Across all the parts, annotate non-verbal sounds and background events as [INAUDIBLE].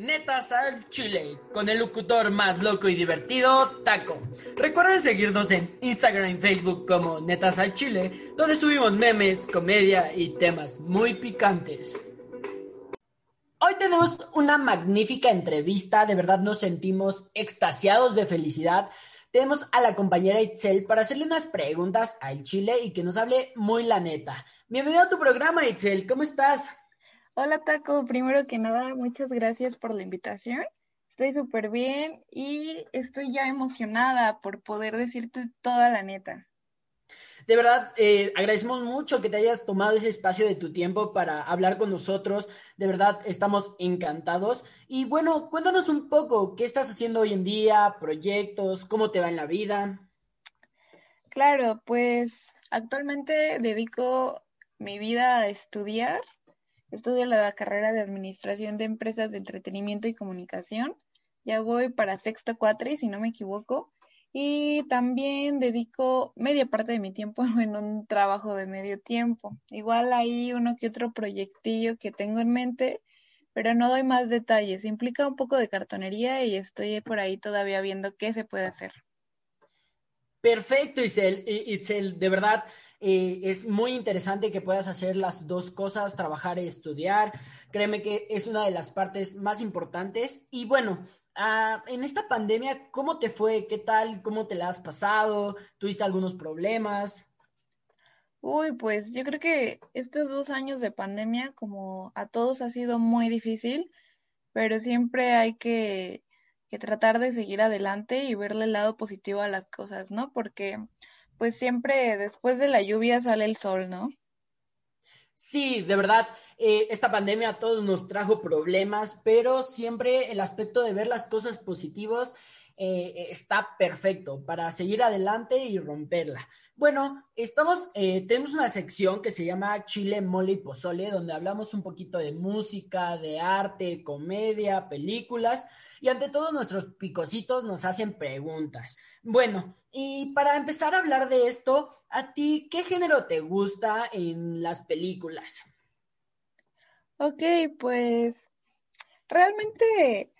Netas al Chile, con el locutor más loco y divertido, Taco. Recuerden seguirnos en Instagram y Facebook como Netas al Chile, donde subimos memes, comedia y temas muy picantes. Hoy tenemos una magnífica entrevista, de verdad nos sentimos extasiados de felicidad. Tenemos a la compañera Itzel para hacerle unas preguntas al Chile y que nos hable muy la neta. Bienvenido a tu programa, Itzel, ¿cómo estás? Hola Taco, primero que nada, muchas gracias por la invitación. Estoy súper bien y estoy ya emocionada por poder decirte toda la neta. De verdad, eh, agradecemos mucho que te hayas tomado ese espacio de tu tiempo para hablar con nosotros. De verdad, estamos encantados. Y bueno, cuéntanos un poco, ¿qué estás haciendo hoy en día? ¿Proyectos? ¿Cómo te va en la vida? Claro, pues actualmente dedico mi vida a estudiar Estudio la carrera de Administración de Empresas de Entretenimiento y Comunicación. Ya voy para sexto cuatri, si no me equivoco. Y también dedico media parte de mi tiempo [LAUGHS] en un trabajo de medio tiempo. Igual hay uno que otro proyectillo que tengo en mente, pero no doy más detalles. Implica un poco de cartonería y estoy por ahí todavía viendo qué se puede hacer. Perfecto, Isel. Itzel, de verdad, eh, es muy interesante que puedas hacer las dos cosas, trabajar y estudiar. Créeme que es una de las partes más importantes. Y bueno, ah, en esta pandemia, ¿cómo te fue? ¿Qué tal? ¿Cómo te la has pasado? ¿Tuviste algunos problemas? Uy, pues yo creo que estos dos años de pandemia, como a todos, ha sido muy difícil, pero siempre hay que, que tratar de seguir adelante y verle el lado positivo a las cosas, ¿no? Porque pues siempre después de la lluvia sale el sol, ¿no? Sí, de verdad, eh, esta pandemia a todos nos trajo problemas, pero siempre el aspecto de ver las cosas positivas eh, está perfecto para seguir adelante y romperla. Bueno, estamos, eh, tenemos una sección que se llama Chile, Mole y Pozole, donde hablamos un poquito de música, de arte, comedia, películas, y ante todos nuestros picositos nos hacen preguntas. Bueno, y para empezar a hablar de esto, ¿a ti qué género te gusta en las películas? Ok, pues realmente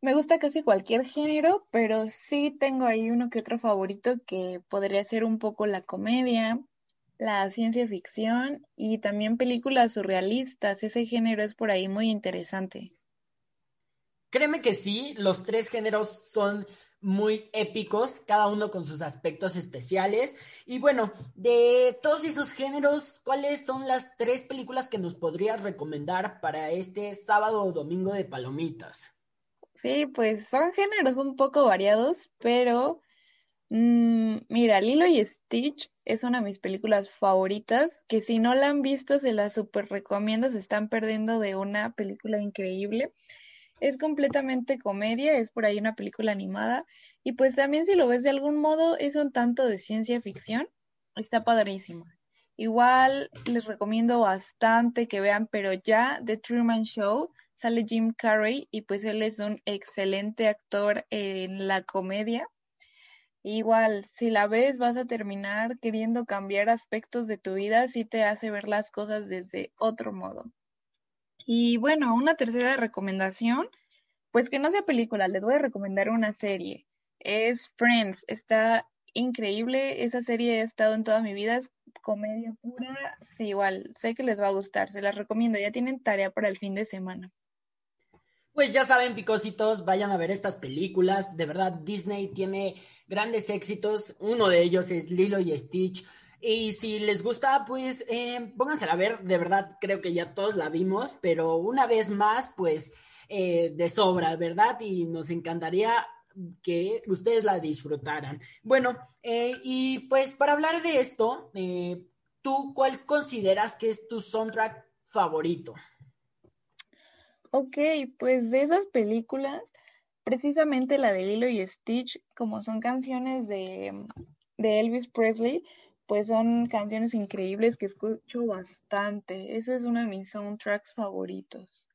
me gusta casi cualquier género, pero sí tengo ahí uno que otro favorito que podría ser un poco la comedia, la ciencia ficción y también películas surrealistas. Ese género es por ahí muy interesante. Créeme que sí, los tres géneros son muy épicos, cada uno con sus aspectos especiales. Y bueno, de todos esos géneros, ¿cuáles son las tres películas que nos podrías recomendar para este sábado o domingo de palomitas? Sí, pues son géneros un poco variados, pero mm, mira, Lilo y Stitch es una de mis películas favoritas, que si no la han visto se la super recomiendo, se están perdiendo de una película increíble. Es completamente comedia, es por ahí una película animada, y pues también si lo ves de algún modo es un tanto de ciencia ficción, está padrísimo. Igual les recomiendo bastante que vean, pero ya The Truman Show sale Jim Carrey y pues él es un excelente actor en la comedia. Igual, si la ves, vas a terminar queriendo cambiar aspectos de tu vida si te hace ver las cosas desde otro modo. Y bueno, una tercera recomendación, pues que no sea película, les voy a recomendar una serie. Es Friends, está increíble, esa serie ha estado en toda mi vida, comedia pura, sí, igual, sé que les va a gustar, se las recomiendo, ya tienen tarea para el fin de semana. Pues ya saben, picositos, vayan a ver estas películas. De verdad, Disney tiene grandes éxitos. Uno de ellos es Lilo y Stitch. Y si les gusta, pues eh, a ver. De verdad, creo que ya todos la vimos, pero una vez más, pues eh, de sobra, ¿verdad? Y nos encantaría que ustedes la disfrutaran. Bueno, eh, y pues para hablar de esto, eh, ¿tú cuál consideras que es tu soundtrack favorito? Ok, pues de esas películas, precisamente la de Lilo y Stitch, como son canciones de, Elvis Presley, pues son canciones increíbles que escucho bastante. Ese es uno de mis soundtracks favoritos.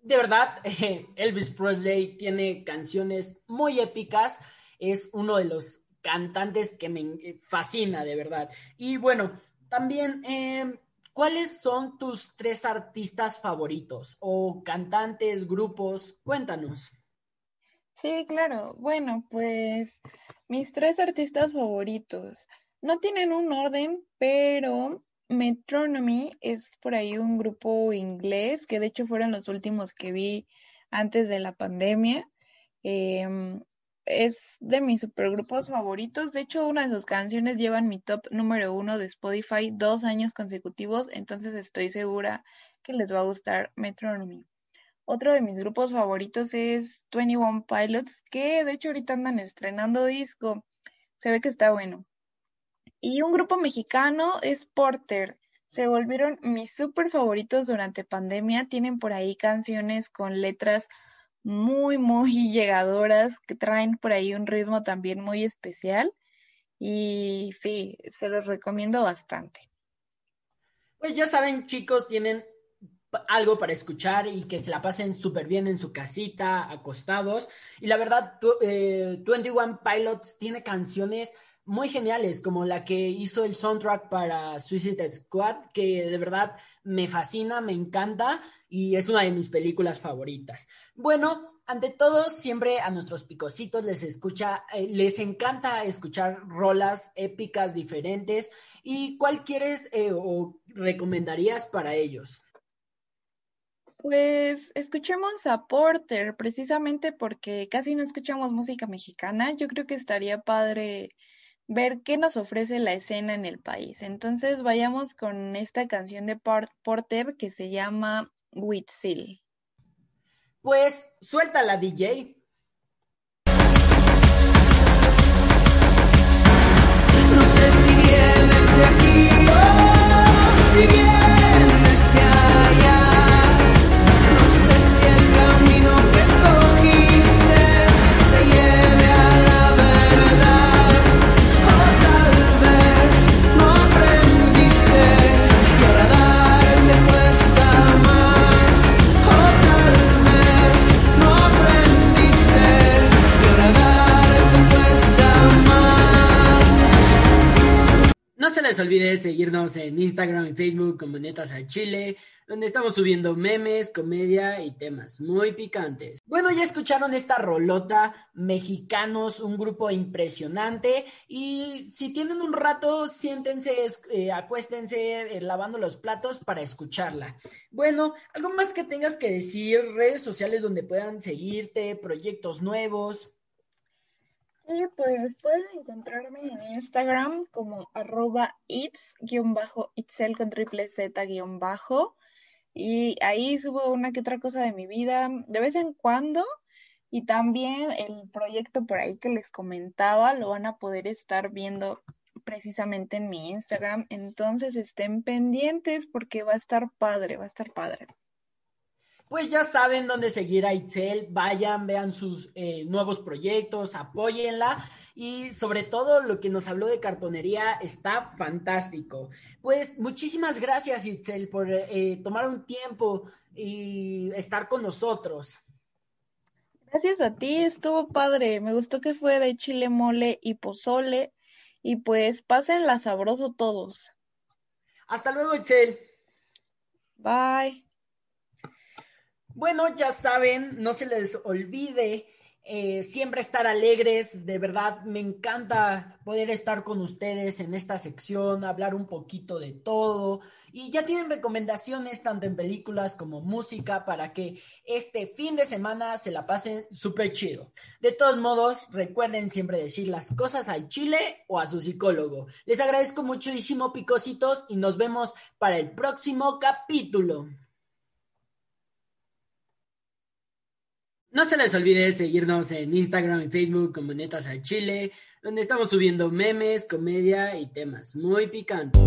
De verdad, [LAUGHS] Elvis Presley tiene canciones muy épicas. Es uno de los cantantes que me fascina, de verdad. Y bueno, también, eh, ¿Cuáles son tus tres artistas favoritos o cantantes, grupos? Cuéntanos. Sí, claro. Bueno, pues mis tres artistas favoritos no tienen un orden, pero Metronomy es por ahí un grupo inglés que de hecho fueron los últimos que vi antes de la pandemia. Em, es de mis supergrupos favoritos. De hecho, una de sus canciones lleva mi top número uno de Spotify dos años consecutivos, entonces estoy segura que les va a gustar Metronomy. Otro de mis grupos favoritos es 21 Pilots, que de hecho ahorita andan estrenando disco. Se ve que está bueno. Y un grupo mexicano es Porter. Se volvieron mis super favoritos durante pandemia. Tienen por ahí canciones con letras muy, muy [LAUGHS] llegadoras, que traen por ahí un ritmo también muy especial. Y sí, se los recomiendo bastante. Pues ya saben, chicos, tienen algo para escuchar y que se la pasen súper bien en su casita, acostados. Y la verdad, 21 eh, Pilots tiene canciones muy geniales, como la que hizo el soundtrack para Suicide Squad, que de verdad me fascina, me encanta y es una de mis películas favoritas. Bueno, ante todo, siempre a nuestros picositos les escucha, eh, les encanta escuchar rolas épicas diferentes. ¿Y cuál quieres eh, o recomendarías para ellos? Pues escuchemos a Porter, precisamente porque casi no escuchamos música mexicana. Yo creo que estaría padre ver qué nos ofrece la escena en el país. Entonces vayamos con esta canción de Porter que se llama Whitsil. Pues suelta la DJ. Les olvide seguirnos en Instagram y Facebook como Netas al Chile, donde estamos subiendo memes, comedia y temas muy picantes. Bueno, ya escucharon esta rolota, mexicanos, un grupo impresionante. Y si tienen un rato, siéntense, eh, acuéstense eh, lavando los platos para escucharla. Bueno, algo más que tengas que decir, redes sociales donde puedan seguirte, proyectos nuevos. Y pues pueden encontrarme en Instagram como arroba its-itzel con triple z guion bajo. Y ahí subo una que otra cosa de mi vida de vez en cuando. Y también el proyecto por ahí que les comentaba lo van a poder estar viendo precisamente en mi Instagram. Entonces estén pendientes porque va a estar padre, va a estar padre. Pues ya saben dónde seguir a Itzel, vayan, vean sus eh, nuevos proyectos, apóyenla y sobre todo lo que nos habló de cartonería está fantástico. Pues muchísimas gracias Itzel por eh, tomar un tiempo y estar con nosotros. Gracias a ti, estuvo padre. Me gustó que fue de chile mole y pozole. Y pues pásenla sabroso todos. Hasta luego, Itzel. Bye. Bueno, ya saben, no se les olvide eh, siempre estar alegres. De verdad, me encanta poder estar con ustedes en esta sección, hablar un poquito de todo. Y ya tienen recomendaciones tanto en películas como música para que este fin de semana se la pasen súper chido. De todos modos, recuerden siempre decir las cosas al chile o a su psicólogo. Les agradezco muchísimo, picositos, y nos vemos para el próximo capítulo. No se les olvide seguirnos en Instagram y Facebook como Netas al Chile, donde estamos subiendo memes, comedia y temas muy picantes.